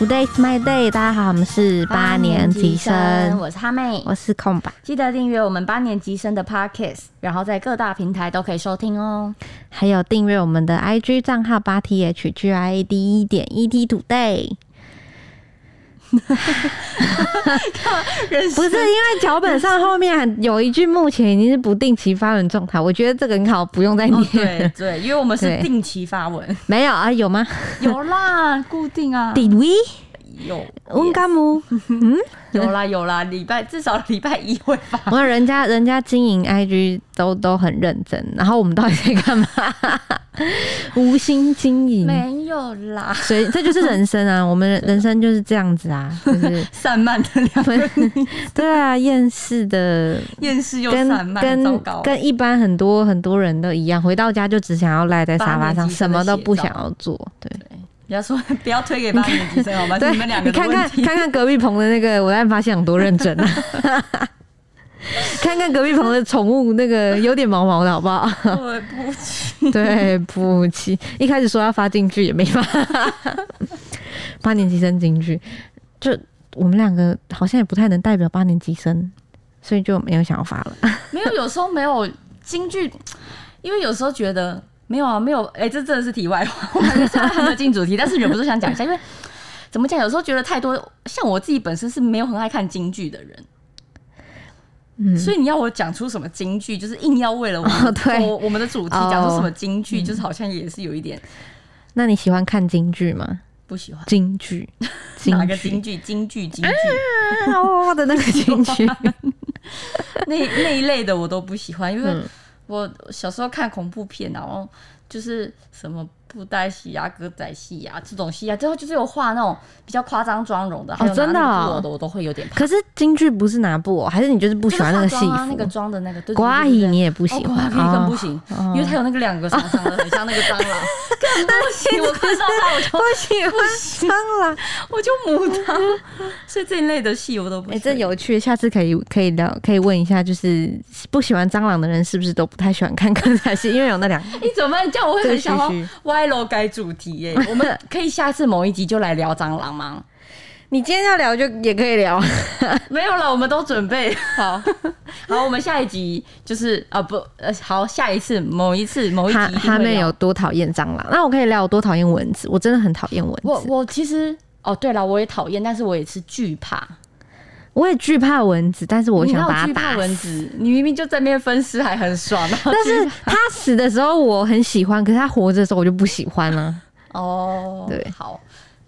Today's my day，大家好，我们是八年级生，我是哈妹，我是空白。记得订阅我们八年级生的 Podcast，然后在各大平台都可以收听哦。还有订阅我们的 IG 账号八 T H G I A D 一点 E T Today。不是因为脚本上后面有一句目前已经是不定期发文状态，我觉得这个很好，不用再念。对对，因为我们是定期发文，没有啊？有吗？有啦，固定啊。Did we？有温干姆，嗯，有啦有啦，礼拜至少礼拜一会发。我看人家人家经营 IG 都都很认真，然后我们到底在干嘛？无心经营，没有啦。所以这就是人生啊，我们人生就是这样子啊，就是散漫的两分。对啊，厌世的，厌世又散漫，跟跟一般很多很多人都一样，回到家就只想要赖在沙发上，什么都不想要做，对。不要说，不要推给八年级生好吗？你们两个你看看看看隔壁棚的那个，我才发现有多认真啊！看看隔壁棚的宠物，那个有点毛毛的，好不好？对不起，对不起，一开始说要发进去也没发。八年级生进去，就我们两个好像也不太能代表八年级生，所以就没有想要发了。没有，有时候没有京剧，因为有时候觉得。没有啊，没有，哎，这真的是题外话，我们现在还没有进主题，但是忍不住想讲一下，因为怎么讲，有时候觉得太多，像我自己本身是没有很爱看京剧的人，嗯，所以你要我讲出什么京剧，就是硬要为了我我我们的主题讲出什么京剧，就是好像也是有一点。那你喜欢看京剧吗？不喜欢京剧，哪个京剧？京剧，京剧，我的那个京剧，那那一类的我都不喜欢，因为。我小时候看恐怖片，然后就是什么。布袋戏啊，歌仔戏啊，这种戏啊，最后就是有画那种比较夸张妆容的，哦，真的，我的我都会有点。可是京剧不是拿布偶，还是你就是不喜欢那个戏服？那个妆的那个，瓜姨你也不喜欢，更不行，因为它有那个两个长长的，很像那个蟑螂，更 不行。我看到他我就不喜欢蟑螂，我就母它。所以这一类的戏我都不。哎，这有趣，下次可以可以聊，可以问一下，就是不喜欢蟑螂的人是不是都不太喜欢看歌仔戏？因为有那两。你怎么这样？我会很想歪楼改主。题耶，我们可以下次某一集就来聊蟑螂吗？你今天要聊就也可以聊，没有了，我们都准备 好。好，我们下一集就是啊不呃，好，下一次某一次某一集他们有多讨厌蟑螂？那我可以聊我多讨厌蚊子，我真的很讨厌蚊子。我我其实哦对了，我也讨厌，但是我也是惧怕。我也惧怕蚊子，但是我想把它打蚊子。你明明就在那边分尸，还很爽。但是它死的时候我很喜欢，可是它活着的时候我就不喜欢了。哦，对，好，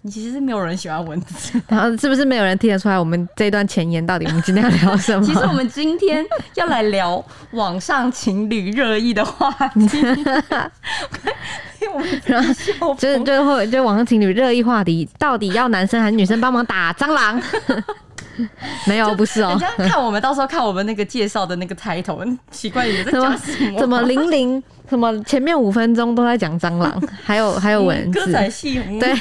你其实是没有人喜欢蚊子，然后是不是没有人听得出来？我们这段前言到底我们今天要聊什么？其实我们今天要来聊网上情侣热议的话题。然后就是最后就网上情侣热议话题，到底要男生还是女生帮忙打蟑螂？没有，不是哦。人家看我们到时候看我们那个介绍的那个抬头，奇怪，你在讲什么？怎么零零？什么？前面五分钟都在讲蟑螂，还有还有蚊子。歌仔戏对，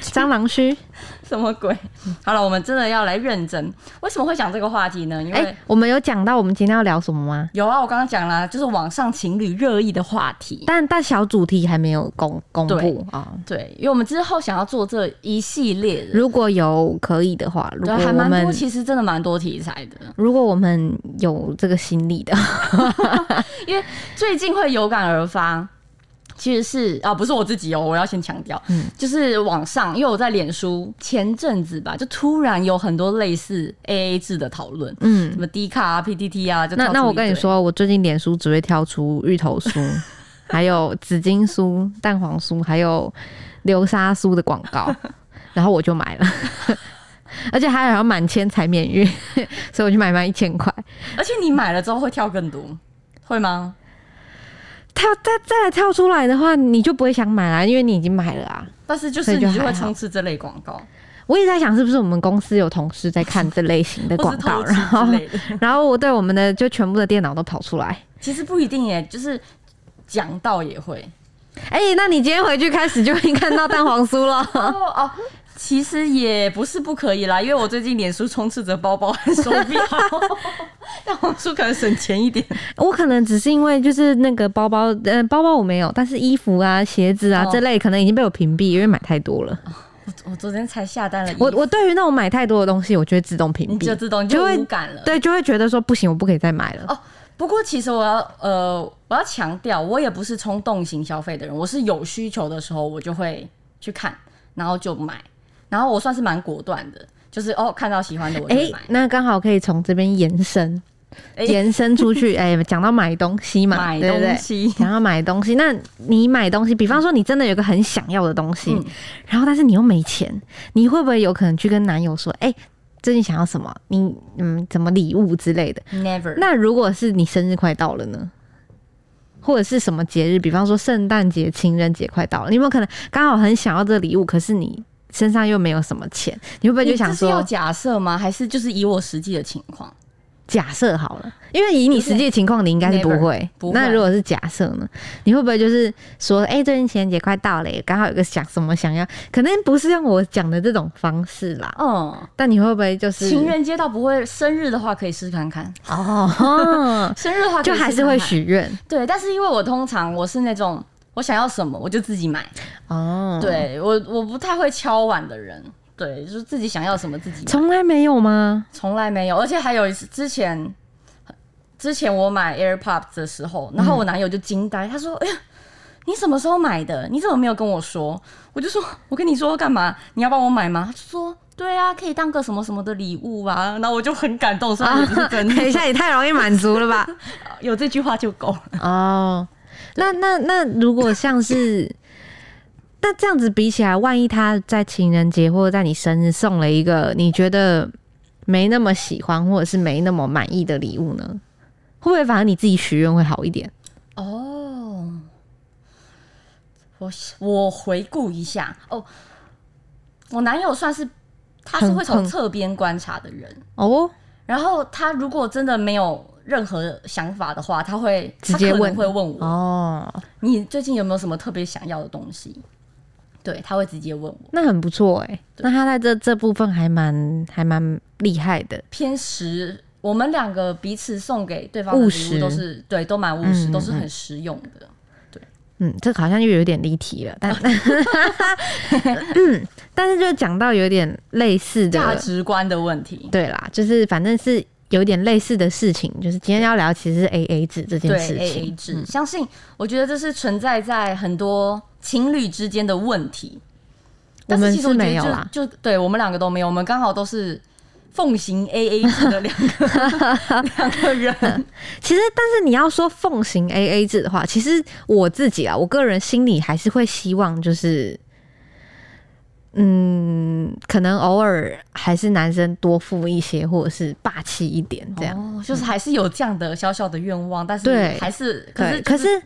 蟑螂须。什么鬼？好了，我们真的要来认真。为什么会讲这个话题呢？因为我们有讲到我们今天要聊什么吗？有啊，我刚刚讲了，就是网上情侣热议的话题。但但小主题还没有公公布啊。对，因为我们之后想要做这一系列，如果有可以的话，如果还蛮多，其实真的蛮多题材的。如果我们有这个心力的，因为最近会有感而发。其实是啊，不是我自己哦，我要先强调，嗯，就是网上，因为我在脸书前阵子吧，就突然有很多类似 A A 制的讨论，嗯，什么 D 卡啊、P T T 啊，就那那我跟你说，我最近脸书只会跳出芋头酥，还有紫金酥、蛋黄酥，还有流沙酥的广告，然后我就买了，而且还要满千才免运，所以我就买满一千块，而且你买了之后会跳更多，会吗？跳再再来跳出来的话，你就不会想买啦，因为你已经买了啊。但是就是你就会充斥这类广告。我一直在想，是不是我们公司有同事在看这类型的 广告，然后然后我对我们的就全部的电脑都跑出来。其实不一定耶，就是讲到也会。哎，那你今天回去开始就会看到蛋黄酥了哦。其实也不是不可以啦，因为我最近脸书充斥着包包和手表，但红书可能省钱一点。我可能只是因为就是那个包包，嗯，包包我没有，但是衣服啊、鞋子啊这类可能已经被我屏蔽，因为买太多了。我昨天才下单了我我对于那种买太多的东西，我就会自动屏你就，自动就就会无感了。对，就会觉得说不行，我不可以再买了。哦不过其实我要呃，我要强调，我也不是冲动型消费的人，我是有需求的时候我就会去看，然后就买，然后我算是蛮果断的，就是哦看到喜欢的我就哎、买。那刚好可以从这边延伸，哎延伸出去。哎、讲到买东西嘛，买对不对东西想要买东西，那你买东西，比方说你真的有个很想要的东西，嗯然后但是你又没钱，你会不会有可能去跟男友说，哎、最近想要什么？你嗯，怎么礼物之类的？Never，那如果是你生日快到了呢？或者是什么节日，比方说圣诞节、情人节快到了，你有没有可能刚好很想要这个礼物，可是你身上又没有什么钱，你会不会就想说是要说，假设吗？还是就是以我实际的情况？假设好了，因为以你实际的情况，你应该是不会。那如果是假设呢？你会不会就是说，哎、最近情人节快到了耶，刚好有个想什么想要，可能不是用我讲的这种方式啦。嗯，但你会不会就是情人节倒不会，生日的话可以试看看，哦，生日的话可以就还是会许愿对，但是因为我通常我是那种我想要什么我就自己买，哦。，对我我不太会敲碗的人，对，就是自己想要什么自己买，从来没有吗？从来没有，而且还有一次之前。之前我买 AirPods 的时候，然后我男友就惊呆，他说：“哎呀，你什么时候买的？你怎么没有跟我说？”我就说：“我跟你说干嘛？你要帮我买吗？”他就说：“对啊，可以当个什么什么的礼物啊。”然后我就很感动，虽然也不是真的，等一下，你太容易满足了吧？有这句话就够了。哦，那那那如果像是，那这样子比起来，万一他在情人节或者在你生日送了一个你觉得没那么喜欢或者是没那么满意的礼物呢？会不会反而你自己许愿会好一点？哦，我我回顾一下哦，我男友算是他是会从侧边观察的人，哦，然后他如果真的没有任何想法的话，他会直接问。会问我，哦，你最近有没有什么特别想要的东西？对，他会直接问我，那很不错哎、那他在这这部分还蛮还蛮厉害的。偏实。我们两个彼此送给对方的礼务实。物都是对，都蛮务实，嗯都是很实用的。对。嗯，这个好像又有点离题了，但 嗯，但是就讲到有点类似的价值观的问题，对啦，就是反正是有点类似的事情，就是今天要聊其实是 A A 制这件事 A 情。A 制，相信我觉得这是存在在很多情侣之间的问题。我们是没有啦就就对我们两个都没有，我们刚好都是奉行 A A 制的两个两个人。其实，但是你要说奉行 A A 制的话，其实我自己啊，我个人心里还是会希望就是。嗯，可能偶尔还是男生多付一些，或者是霸气一点这样。哦，就是还是有这样的小小的愿望，但是对还是可对，是可是，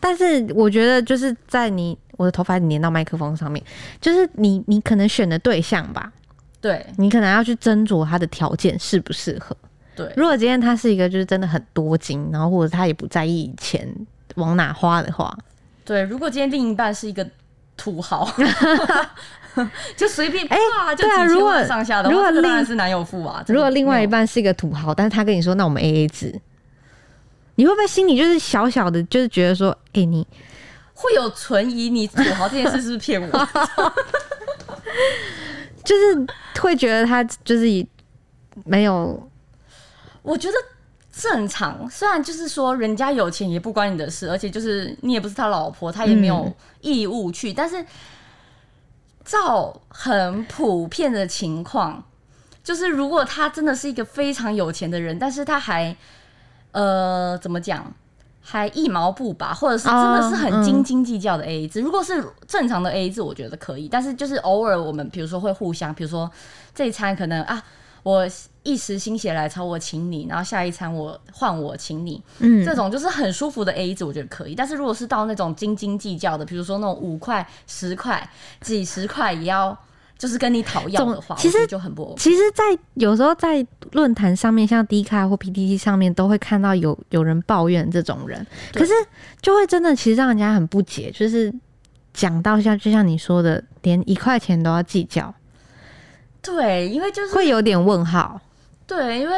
但是我觉得就是在你我的头发粘到麦克风上面，就是你你可能选的对象吧，对你可能要去斟酌他的条件适不适合。对如果今天他是一个就是真的很多金，然后或者他也不在意钱往哪花的话，对，如果今天另一半是一个土豪。就随便哎对啊如果上下的，如果另这个当然是男友付啊。如果另外一半是一个土豪，但是他跟你说那我们 A A 制，你会不会心里就是小小的，就是觉得说，哎、你会有存疑，你土豪这件事是不是骗我？就是会觉得他就是没有我觉得正常，虽然就是说人家有钱也不关你的事，而且就是你也不是他老婆，他也没有义务去，但是照很普遍的情况，就是如果他真的是一个非常有钱的人，但是他还呃怎么讲？还一毛不拔，或者是真的是很斤斤计较的 A A 制。如果是正常的 A A 制，我觉得可以。但是就是偶尔我们比如说会互相，比如说这一餐可能啊，我一时心血来潮我请你，然后下一餐我换我请你，嗯。这种就是很舒服的 A 制，我觉得可以。但是如果是到那种斤斤计较的，比如说那种五块、十块、几十块也要就是跟你讨要的话，其实就很不 OK。其实，在有时候在论坛上面，像 D 卡或 PTT 上面，都会看到有有人抱怨这种人，可是就会真的其实让人家很不解，就是讲到像就像你说的，连一块钱都要计较，对，因为就是会有点问号。对，因为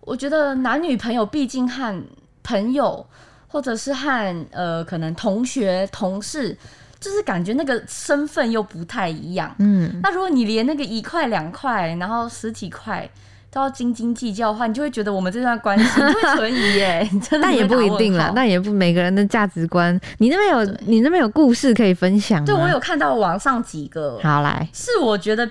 我觉得男女朋友毕竟和朋友或者是和呃可能同学、同事就是感觉那个身份又不太一样。嗯，那如果你连那个一块两块，然后十几块都要斤斤计较的话，你就会觉得我们这段关系就会存疑耶。你真的但也不一定啦，那但也不每个人的价值观。你那边有你那边有故事可以分享吗？对我有看到网上几个，好来是我觉得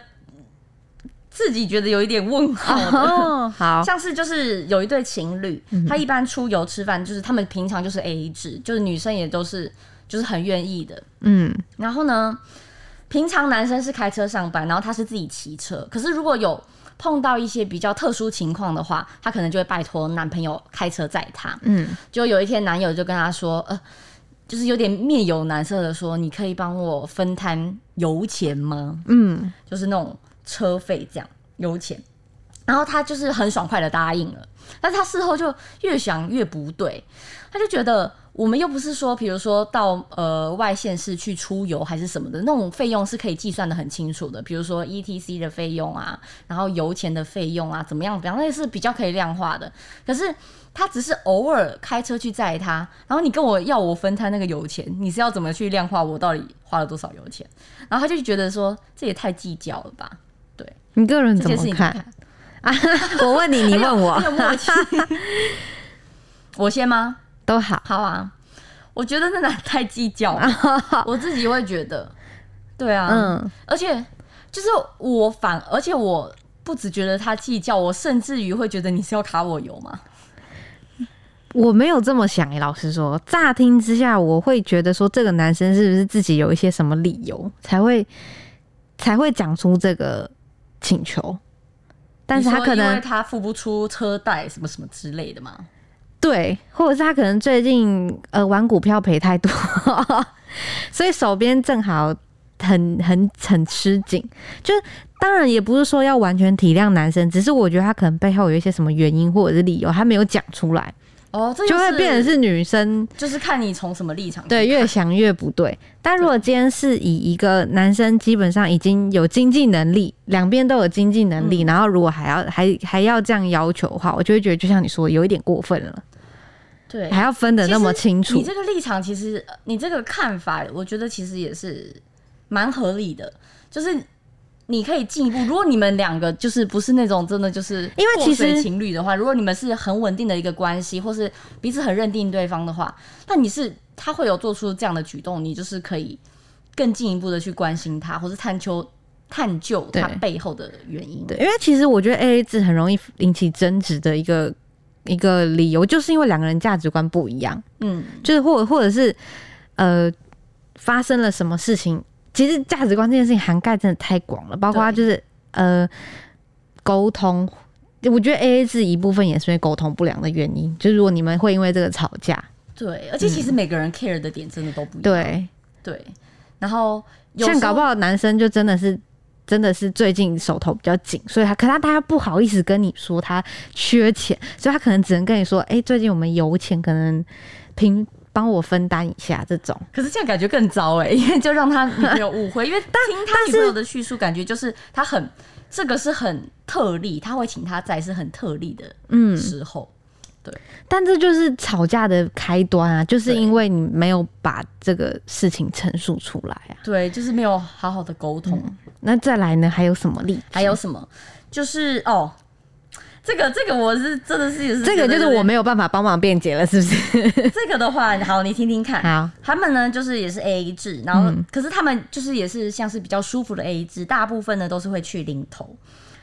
自己觉得有一点问号的。哦，好，像是就是有一对情侣，他一般出游吃饭，就是他们平常就是 A A 制，就是女生也都是就是很愿意的。嗯然后呢，平常男生是开车上班，然后他是自己骑车。可是如果有碰到一些比较特殊情况的话，他可能就会拜托男朋友开车载他。嗯，就有一天，男友就跟他说，呃，就是有点面有难色的说，你可以帮我分摊油钱吗？嗯，就是那种车费这样油钱。然后他就是很爽快的答应了，但是他事后就越想越不对，他就觉得我们又不是说，比如说到呃外县市去出游还是什么的，那种费用是可以计算的很清楚的，比如说 E T C 的费用啊，然后油钱的费用啊，怎么样，怎么样，那是比较可以量化的。可是他只是偶尔开车去载他，然后你跟我要我分摊那个油钱，你是要怎么去量化我到底花了多少油钱？然后他就觉得说这也太计较了吧。你个人这怎么看？件事情怎么看？我问你，你问我。我先吗？都好。好啊。我觉得那男太计较了，我自己会觉得，对啊，嗯，而且就是我反，而且我不只觉得他计较，我甚至于会觉得你是要卡我油吗？我没有这么想诶、老实说，乍听之下，我会觉得说这个男生是不是自己有一些什么理由才会才会讲出这个请求？但是他可能他付不出车贷什么什么之类的嘛。对，或者是他可能最近呃玩股票赔太多，所以手边正好很很很吃紧。就是当然也不是说要完全体谅男生，只是我觉得他可能背后有一些什么原因或者是理由，他没有讲出来，哦，这就会变成是是女生就是看你从什么立场对越想越不对。但如果今天是以一个男生基本上已经有经济能力，两边都有经济能力，嗯然后如果还要还还要这样要求的话，我就会觉得就像你说的，有一点过分了，对还要分得那么清楚你。这个立场其实，呃你这个看法，我觉得其实也是蛮合理的。就是你可以进一步，如果你们两个就是不是那种真的就是因为其实情侣的话，如果你们是很稳定的一个关系，或是彼此很认定对方的话，那你是他会有做出这样的举动，你就是可以更进一步的去关心他，或是探究探究他背后的原因。对，因为其实我觉得 A A 制很容易引起争执的一个一个理由，就是因为两个人价值观不一样，嗯，就是或或者是呃发生了什么事情，其实价值观这件事情涵盖真的太广了，包括对就是呃沟通。我觉得 A A 制一部分也是因为沟通不良的原因，就是如果你们会因为这个吵架，对，而且其实每个人 care 的点真的都不一样。对，对，然后像搞不好男生就真的是真的是最近手头比较紧，所以他可他他不好意思跟你说他缺钱，所以他可能只能跟你说，哎、最近我们油钱可能平帮我分担一下这种。可是这样感觉更糟哎、因为就让他女朋友误会，因为听他女朋友的叙述，感觉就是他很这个是很特例，他会请他在是很特例的嗯，时候。对但这就是吵架的开端啊，就是因为你没有把这个事情陈述出来啊。对，就是没有好好的沟通。那再来呢，还有什么例子？还有什么？就是哦，这个这个我是真的是这个就是我没有办法帮忙辩解了，是不是？这个的话，好，你听听看。好，他们呢，就是也是 A A 制，然后、嗯可是他们就是也是像是比较舒服的 A A 制，大部分呢都是会去零头，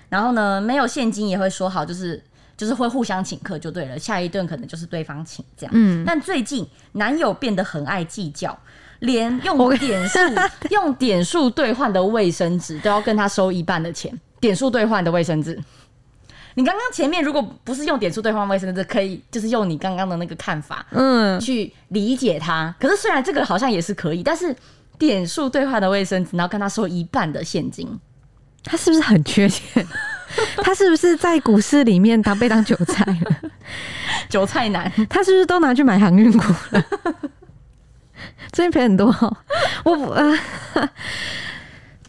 然后呢没有现金也会说好，就是就是会互相请客就对了，下一顿可能就是对方请这样。嗯，但最近男友变得很爱计较，连用点数 用点数兑换的卫生纸都要跟他收一半的钱，点数兑换的卫生纸。你刚刚前面如果不是用点数兑换卫生纸，可以就是用你刚刚的那个看法，嗯，去理解他。可是虽然这个好像也是可以，但是点数兑换的卫生纸，然后跟他收一半的现金，他是不是很缺钱？他是不是在股市里面当被当韭菜了？韭菜男。他是不是都拿去买航运股了？最近赔很多哦、我不呃，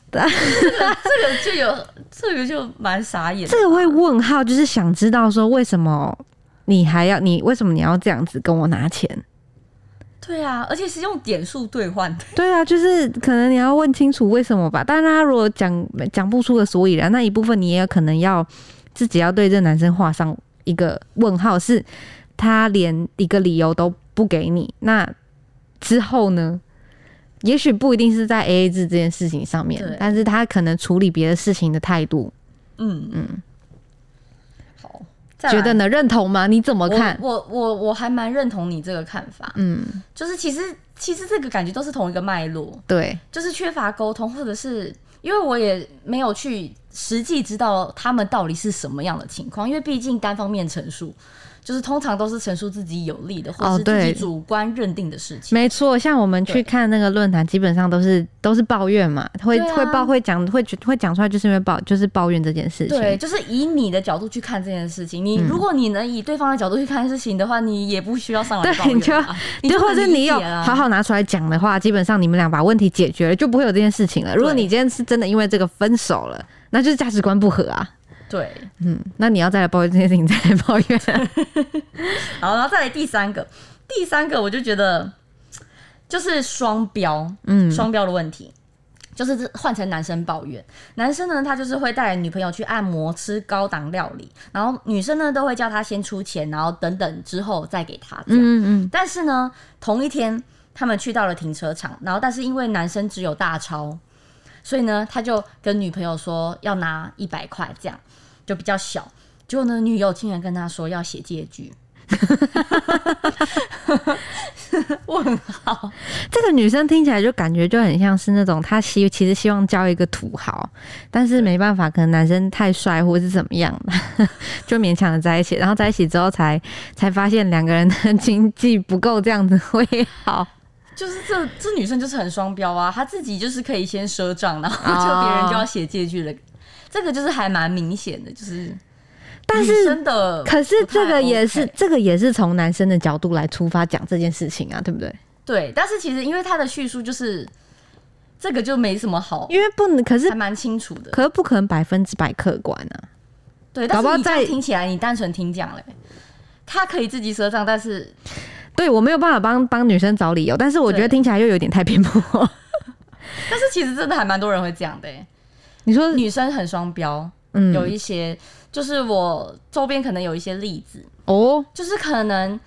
这个就有，这个就蛮傻眼的。这个会问号，就是想知道说为什么你还要你为什么你要这样子跟我拿钱？对啊，而且是用点数兑换的。对啊，就是可能你要问清楚为什么吧。但是他如果讲讲不出个所以然，那一部分你也有可能要自己要对这男生画上一个问号，是他连一个理由都不给你，那之后呢？也许不一定是在 A A 制这件事情上面，但是他可能处理别的事情的态度，嗯。嗯，好，觉得呢？认同吗？你怎么看？我我我我还蛮认同你这个看法，嗯，就是其实其实这个感觉都是同一个脉络，对，就是缺乏沟通，或者是因为我也没有去实际知道他们到底是什么样的情况，因为毕竟单方面陈述，就是通常都是陈述自己有利的，或是自己对主观认定的事情。没错，像我们去看那个论坛，基本上都是都是抱怨嘛，会、啊会报会讲会会讲出来，就是因为抱就是抱怨这件事情。对，就是以你的角度去看这件事情。你、如果你能以对方的角度去看事情的话，你也不需要上来抱对，你就怨啊你就或者你有好好拿出来讲的话，基本上你们俩把问题解决了，就不会有这件事情了。如果你今天是真的因为这个分手了，那就是价值观不合啊。对。嗯，那你要再来抱怨这件事情，再来抱怨、啊。好，然后再来第三个，第三个我就觉得就是双标，嗯，双标的问题。就是这换成男生抱怨，男生呢，他就是会带女朋友去按摩、吃高档料理，然后女生呢都会叫他先出钱，然后等等之后再给他这样。嗯嗯但是呢，同一天他们去到了停车场，然后但是因为男生只有大钞，所以呢，他就跟女朋友说要拿一百块，这样就比较小。结果呢，女友竟然跟他说要写借据。问号，这个女生听起来就感觉就很像是那种她希其实希望交一个土豪，但是没办法，可能男生太帅或是怎么样的，就勉强的在一起。然后在一起之后才才发现两个人的经济不够这样子会好。就是这这女生就是很双标啊，她自己就是可以先赊账，然后哦就别人就要写借据了。这个就是还蛮明显的，就是但是女生的可是这个也是这个也是从男生的角度来出发讲这件事情啊，对不对？对，但是其实因为他的叙述就是这个就没什么好，因为不能，可是还蛮清楚的。可是不可能百分之百客观啊。对，但搞不好是你这样在听起来，你单纯听讲嘞，他可以自己赊账，但是对我没有办法帮帮女生找理由，但是我觉得听起来又有点太偏颇。但是其实真的还蛮多人会这样的欸，你说，女生很双标，嗯，有一些就是我周边可能有一些例子，哦，就是可能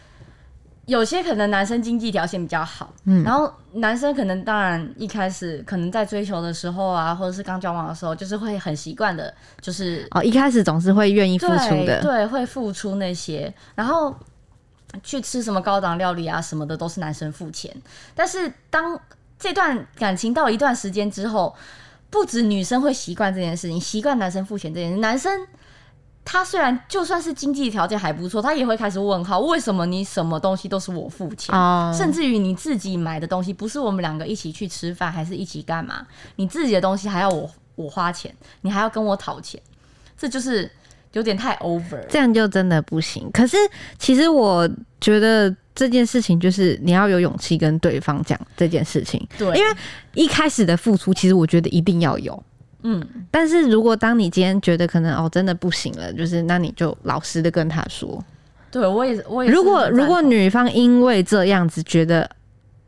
有些可能男生经济条件比较好，嗯然后男生可能当然一开始可能在追求的时候啊，或者是刚交往的时候，就是会很习惯的，就是哦，一开始总是会愿意付出的，对对，会付出那些，然后去吃什么高档料理啊什么的，都是男生付钱。但是当这段感情到一段时间之后，不止女生会习惯这件事情，习惯男生付钱这件事，男生。他虽然就算是经济条件还不错，他也会开始问号：为什么你什么东西都是我付钱？哦，甚至于你自己买的东西，不是我们两个一起去吃饭，还是一起干嘛？你自己的东西还要我我花钱，你还要跟我讨钱，这就是有点太 over 了。这样就真的不行。可是其实我觉得这件事情就是你要有勇气跟对方讲这件事情，对，因为一开始的付出，其实我觉得一定要有。嗯，但是如果当你今天觉得可能哦真的不行了，就是那你就老实的跟他说。对我也我也是如果如果女方因为这样子觉得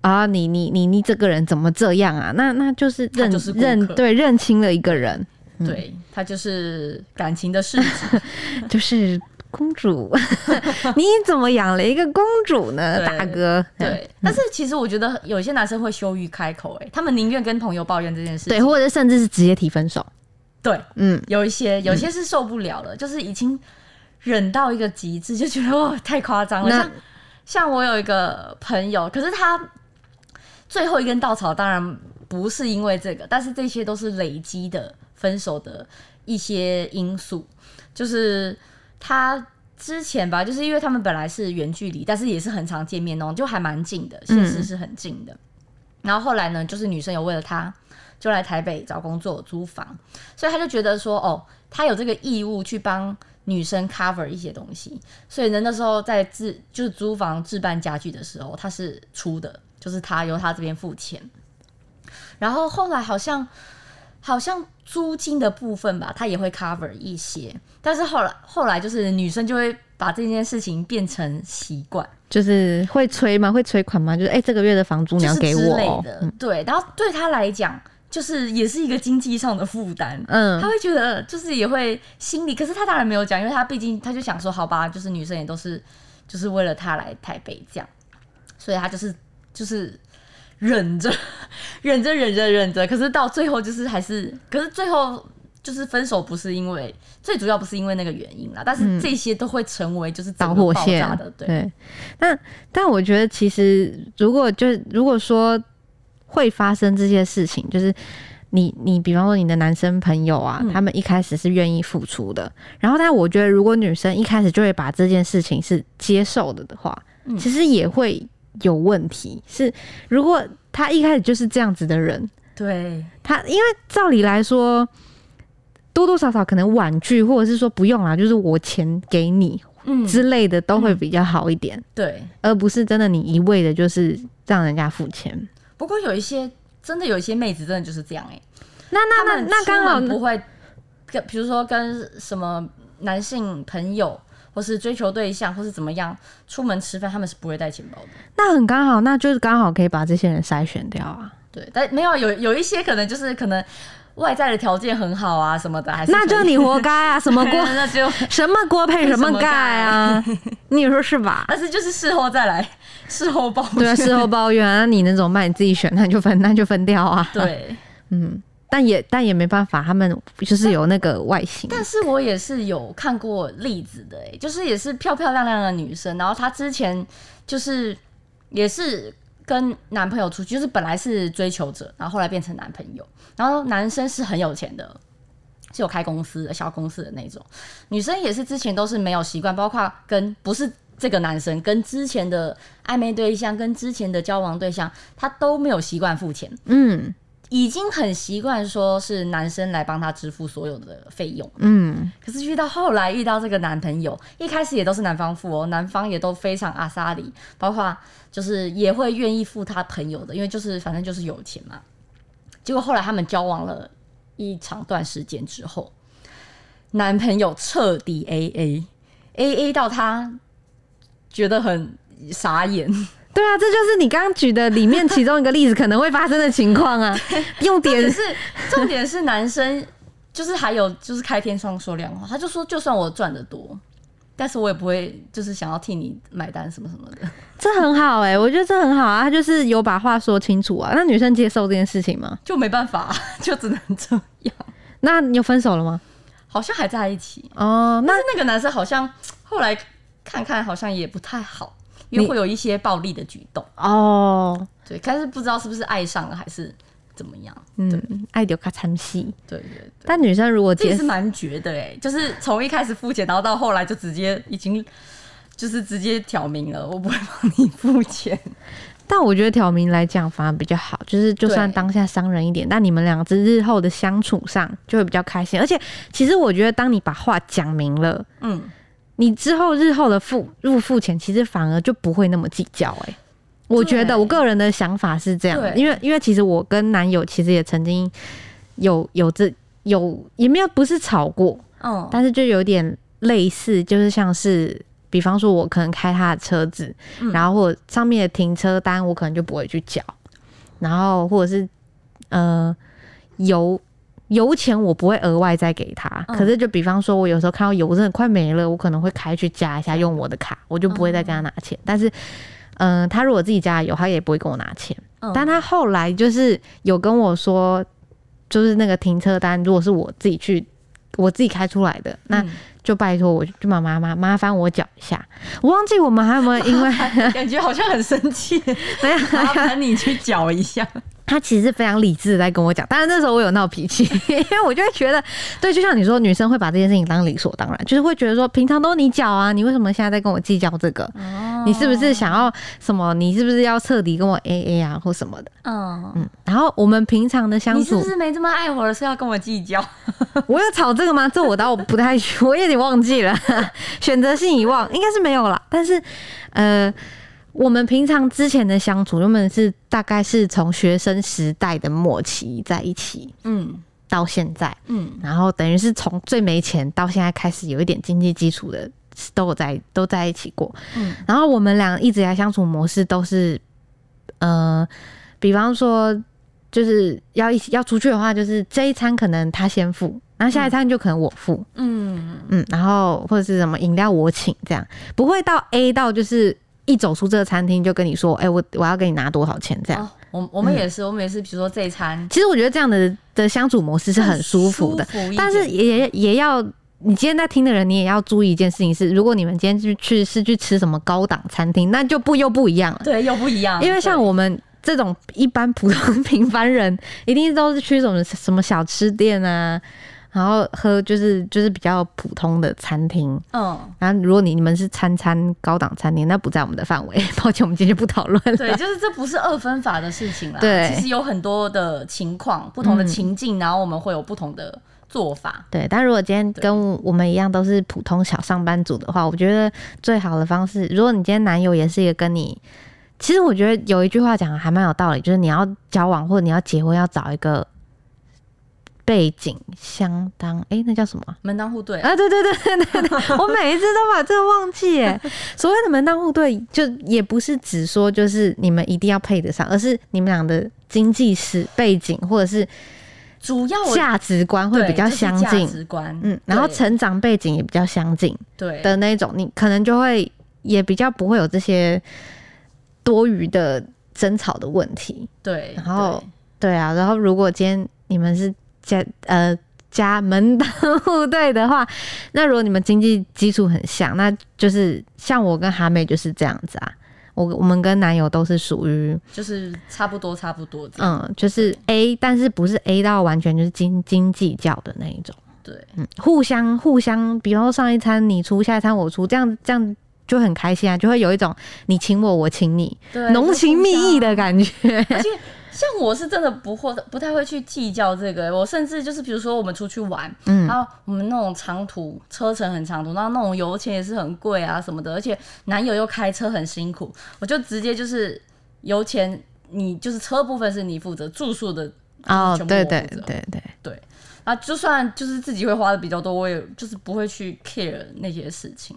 啊你你你你这个人怎么这样啊，那那就是认就是认对认清了一个人，对他就是感情的事情，就是公主，你怎么养了一个公主呢，大哥？对。但是其实我觉得有些男生会羞于开口，哎，他们宁愿跟朋友抱怨这件事。对，或者甚至是直接提分手。对，嗯，有一些有些是受不了了，就是已经忍到一个极致，就觉得哇太夸张了。像像我有一个朋友，可是他最后一根稻草当然不是因为这个，但是这些都是累积的分手的一些因素，就是他。之前吧，就是因为他们本来是远距离，但是也是很常见面哦，就还蛮近的，现实是很近的。然后后来呢，就是女生有为了他，就来台北找工作租房，所以他就觉得说，哦，他有这个义务去帮女生 cover 一些东西，所以呢，那时候在置就是租房置办家具的时候，他是出的，就是他由他这边付钱。然后后来好像好像租金的部分吧，他也会 cover 一些，但是后来后来就是女生就会把这件事情变成习惯，就是会催吗？会催款吗？就是哎、这个月的房租你要给就是我哦、之类的，对。然后对他来讲，就是也是一个经济上的负担。嗯他会觉得就是也会心里，可是他当然没有讲，因为他毕竟他就想说，好吧，就是女生也都是就是为了他来台北这样，所以他就是就是忍着 忍着忍着忍着，可是到最后就是还是，可是最后就是分手不是因为最主要不是因为那个原因啦，但是这些都会成为就是导火线的，对，对，但但我觉得其实如果就是如果说会发生这些事情，就是你你比方说你的男生朋友啊，嗯。他们一开始是愿意付出的，然后但我觉得如果女生一开始就会把这件事情是接受的的话，嗯。其实也会有问题。是如果他一开始就是这样子的人，对，他因为照理来说。多多少少可能婉拒，或者是说不用啦，就是我钱给你嗯，之类的，都会比较好一点。对。而不是真的你一味的就是让人家付钱。不过有一些真的有一些妹子真的就是这样哎、那那那那刚好不会跟，比如说跟什么男性朋友，或是追求对象，或是怎么样出门吃饭，他们是不会带钱包的。那很刚好，那就是刚好可以把这些人筛选掉啊。对，但没有有有一些可能就是可能外在的条件很好啊什么的，还是那就你活该啊！什么锅 那就 什么锅配什么盖啊？你说是吧？但是就是事后再来，事后抱怨。对啊，事后抱怨啊，那你能怎么办？你自己选，那就分，那就分掉啊。对，嗯，但也但也没办法，他们就是有那个外形。但是我也是有看过例子的、欸，就是也是漂漂亮亮的女生，然后她之前就是也是跟男朋友出去，就是本来是追求者，然后后来变成男朋友，然后男生是很有钱的。是有开公司的小公司的那种，女生也是之前都是没有习惯，包括跟不是这个男生，跟之前的暧昧对象，跟之前的交往对象，她都没有习惯付钱，嗯已经很习惯说是男生来帮她支付所有的费用。嗯，可是遇到后来遇到这个男朋友，一开始也都是男方付哦，男方也都非常阿萨里，包括就是也会愿意付他朋友的，因为就是反正就是有钱嘛。结果后来他们交往了一长段时间之后，男朋友彻底 A A A A 到他觉得很傻眼，对啊，这就是你刚刚举的里面其中一个例子可能会发生的情况啊。用点重点是重点是男生就是还有就是开天窗说亮话，他就说就算我赚的多。但是我也不会，就是想要替你买单什么什么的。这很好哎、我觉得这很好啊，他就是有把话说清楚啊。那女生接受这件事情吗？就没办法，就只能这样。那你有分手了吗？好像还在一起，哦，那那个男生好像后来看看好像也不太好，因为会有一些暴力的举动。哦，对，但是不知道是不是爱上了还是怎么样。嗯，爱丢卡参戏。对对对，但女生如果接这也是蛮绝的哎，就是从一开始付钱，然后到后来就直接已经就是直接挑明了，我不会帮你付钱。但我觉得挑明来讲反而比较好，就是就算对当下伤人一点，但你们两只日后的相处上就会比较开心。而且其实我觉得，当你把话讲明了，嗯，你之后日后的付入付钱，其实反而就不会那么计较、欸。我觉得我个人的想法是这样因为因为其实我跟男友其实也曾经有有这有也没有不是吵过，嗯，但是就有点类似，就是像是，比方说，我可能开他的车子，嗯。然后或上面的停车单，我可能就不会去缴，然后或者是呃油油钱我不会额外再给他，嗯可是就比方说，我有时候看到油真的快没了，我可能会开去加一下，用我的卡，我就不会再跟他拿钱。但是，嗯、他如果自己加油，他也不会跟我拿钱。嗯但他后来就是有跟我说，就是那个停车单，如果是我自己去，我自己开出来的，那嗯就拜托我，就麻麻麻麻烦我缴一下。我忘记我们还有没有因为 感觉好像很生气，没有，麻烦你去缴一下。他其实是非常理智的在跟我讲，当然那时候我有闹脾气，因为我就会觉得，对，就像你说，女生会把这件事情当理所当然，就是会觉得说，平常都你缴啊，你为什么现在在跟我计较这个？你是不是想要什么？你是不是要彻底跟我 A A 啊，或什么的？嗯，嗯，然后我们平常的相处你是不，是没这么爱我了？是要跟我计较？我有吵这个吗？这我倒不太，我有点忘记了，选择性遗忘，应该是没有啦。但是，呃，我们平常之前的相处，原本是大概是从学生时代的末期在一起嗯。到现在，嗯。然后等于是从最没钱到现在开始有一点经济基础的都有在都在一起过，嗯。然后我们俩一直以来相处模式都是，呃，比方说就是要一起要出去的话，就是这一餐可能他先付，然后下一餐就可能我付，嗯，嗯，然后或者是什么饮料我请，这样。不会到 A 到就是一走出这个餐厅就跟你说，哎、我我要给你拿多少钱这样。哦，我我们也是，我们也是，比如说这一餐其实我觉得这样的的相处模式是很舒服的，服但是也也要。你今天在听的人，你也要注意一件事情是，如果你们今天去去是去吃什么高档餐厅，那就不又不一样了。对又不一样，因为像我们这种一般普通 平凡人，一定都是去什么什么小吃店啊，然后喝就是就是比较普通的餐厅。嗯，然后如果你你们是餐餐高档餐厅，那不在我们的范围，抱歉，我们今天就不讨论了。对，就是这不是二分法的事情啦。对其实有很多的情况，不同的嗯情境，然后我们会有不同的做法。对，但如果今天跟我们一样都是普通小上班族的话，我觉得最好的方式，如果你今天男友也是一个跟你，其实我觉得有一句话讲的还蛮有道理，就是你要交往或者你要结婚，要找一个背景相当，哎，那叫什么啊？门当户对，啊，对对对对对对，我每一次都把这个忘记耶。所谓的门当户对，就也不是只说就是你们一定要配得上，而是你们俩的经济史背景或者是主要价值观会比较相对就是近价，值观，嗯，然后成长背景也比较相近对的那种，你可能就会也比较不会有这些多余的争吵的问题。对，然后对啊，然后如果今天你们是家呃家门当户对的话，那如果你们经济基础很像，那就是像我跟哈妹就是这样子啊。我我们跟男友都是属于就是差不多差不多。嗯，就是 A，但是不是 A 到完全就是斤斤计较的那一种。对，嗯，互相互相，比方说上一餐你出，下一餐我出，这样这样就很开心啊，就会有一种你请我，我请你，浓情蜜意。的感觉。而且像我是真的不会不太会去计较这个，我甚至就是比如说我们出去玩，嗯然后我们那种长途车程很长途，然后那种油钱也是很贵啊什么的，而且男友又开车很辛苦，我就直接就是油钱你就是车部分是你负责，住宿的哦，对对我负责对对，啊，就算就是自己会花的比较多，我也就是不会去 care 那些事情。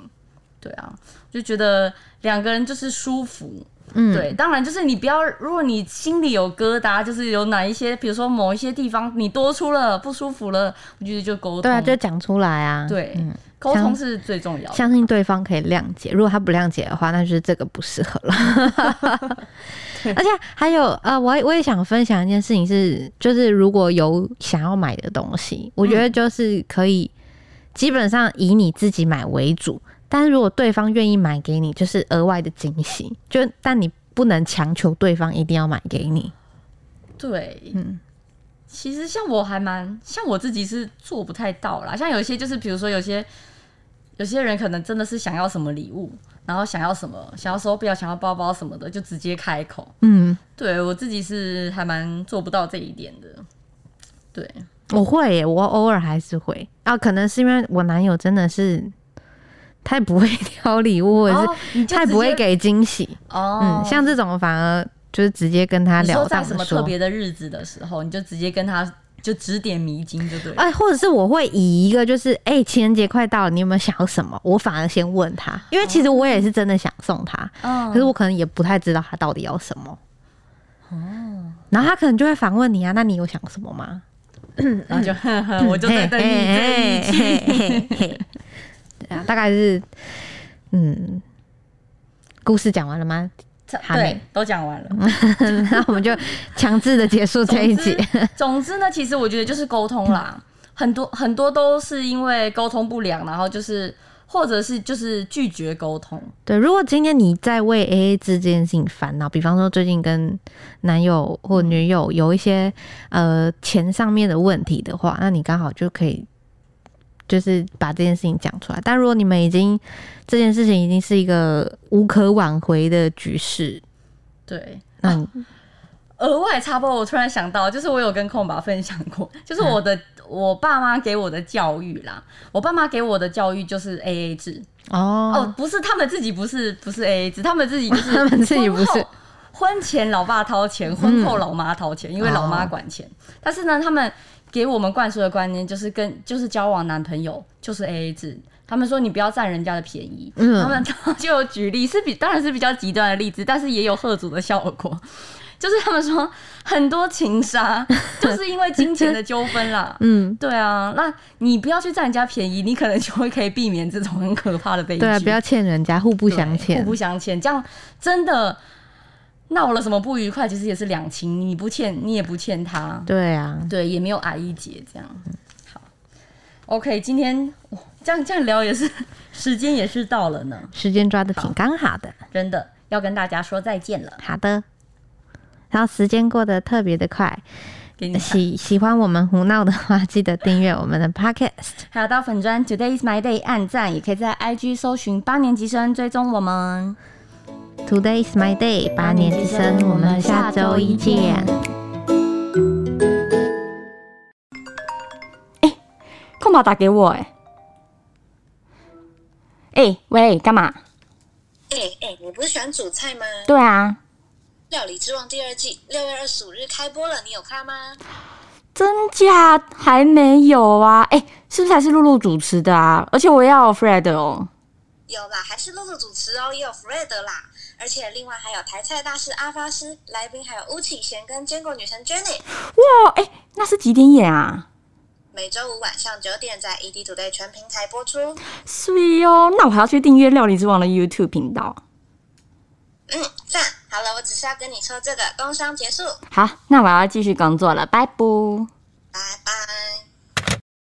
对啊，就觉得两个人就是舒服。嗯，对，当然就是你不要，如果你心里有疙瘩，就是有哪一些，比如说某一些地方你多出了不舒服了，我觉得就沟通。对啊，就讲出来啊。对嗯，沟通是最重要的。相信对方可以谅解。如果他不谅解的话，那就是这个不适合了。而且还有呃，我也我也想分享一件事情是，就是如果有想要买的东西，我觉得就是可以基本上以你自己买为主。但是如果对方愿意买给你，就是额外的惊喜。就但你不能强求对方一定要买给你。对，嗯其实像我还蛮像我自己是做不太到啦，像有一些就是比如说有些有些人可能真的是想要什么礼物，然后想要什么想要手表、想要包包什么的，就直接开口。嗯，对我自己是还蛮做不到这一点的。对，我会耶，我偶尔还是会啊，可能是因为我男友真的是太不会挑礼物，或者是哦，你就太不会给惊喜。哦，嗯，像这种反而就是直接跟他你说了当的在什么特别的日子的时候，你就直接跟他就指点迷津就对了。哎，或者是我会以一个就是，哎、情人节快到了，你有没有想要什么？我反而先问他，因为其实我也是真的想送他，嗯可是我可能也不太知道他到底要什么。哦，然后他可能就会反问你啊，那你有想什么吗？然后就呵呵，我就在等你。句。对啊，大概是，嗯，故事讲完了吗？对，都讲完了。那我们就强制的结束这一集。总之呢，其实我觉得就是沟通啦，很多很多都是因为沟通不良，然后就是或者是就是拒绝沟通。对，如果今天你在为 AA 制这件事情烦恼，比方说最近跟男友或女友有一些呃钱上面的问题的话，那你刚好就可以就是把这件事情讲出来。但如果你们已经这件事情已经是一个无可挽回的局势，对，那你、额外插播，我突然想到，就是我有跟空爸分享过，就是我的、我爸妈给我的教育啦。我爸妈给我的教育就是 A A 制哦哦，不是他们自己不是不是 A A 制，他们自己就是 他们自己不是。婚前老爸掏钱，婚后老妈掏钱，因为老妈管钱。但是呢，他们给我们灌输的观念就是跟就是交往男朋友就是 A A 制，他们说你不要占人家的便宜，嗯他们就有举例，是比当然是比较极端的例子，但是也有贺阻的效果。就是他们说很多情杀就是因为金钱的纠纷啦。嗯，对啊，那你不要去占人家便宜，你可能就会可以避免这种很可怕的悲剧。对啊，不要欠人家，互不相欠互。不相欠，这样真的闹了什么不愉快，其实也是两清，你不欠，你也不欠他，对啊，对，也没有矮一截，这样。好，OK，今天哇这样这样聊也是时间也是到了呢，时间抓的挺刚好的。真的要跟大家说再见了，好的，然后时间过得特别的快。喜喜欢我们胡闹的话，记得订阅我们的 Podcast。还有到粉砖 Today is my day 按赞，也可以在 IG 搜寻八年级生追踪我们。Today is my day，八年级生，我们下周一见。空宝打给我、哎，哎、喂，干嘛？哎、哎、你不是喜欢煮菜吗？对啊，《料理之王》第二季六月二十五日开播了，你有看吗？真假还没有啊？哎、是不是还是露露主持的啊？而且我也要有 Fred 哦。有啦，还是露露主持哦，也有 Fred 啦，而且另外还有台菜大师阿发师，来宾还有巫启贤跟坚果女神 Jenny。哇，哎、那是几点演啊？每周五晚上九点在 ED Today 全平台播出。是哦，那我还要去订阅《料理之王》的 YouTube 频道。嗯，赞。好了，我只是要跟你说这个，工商结束，好，那我要继续工作了，拜拜。拜拜。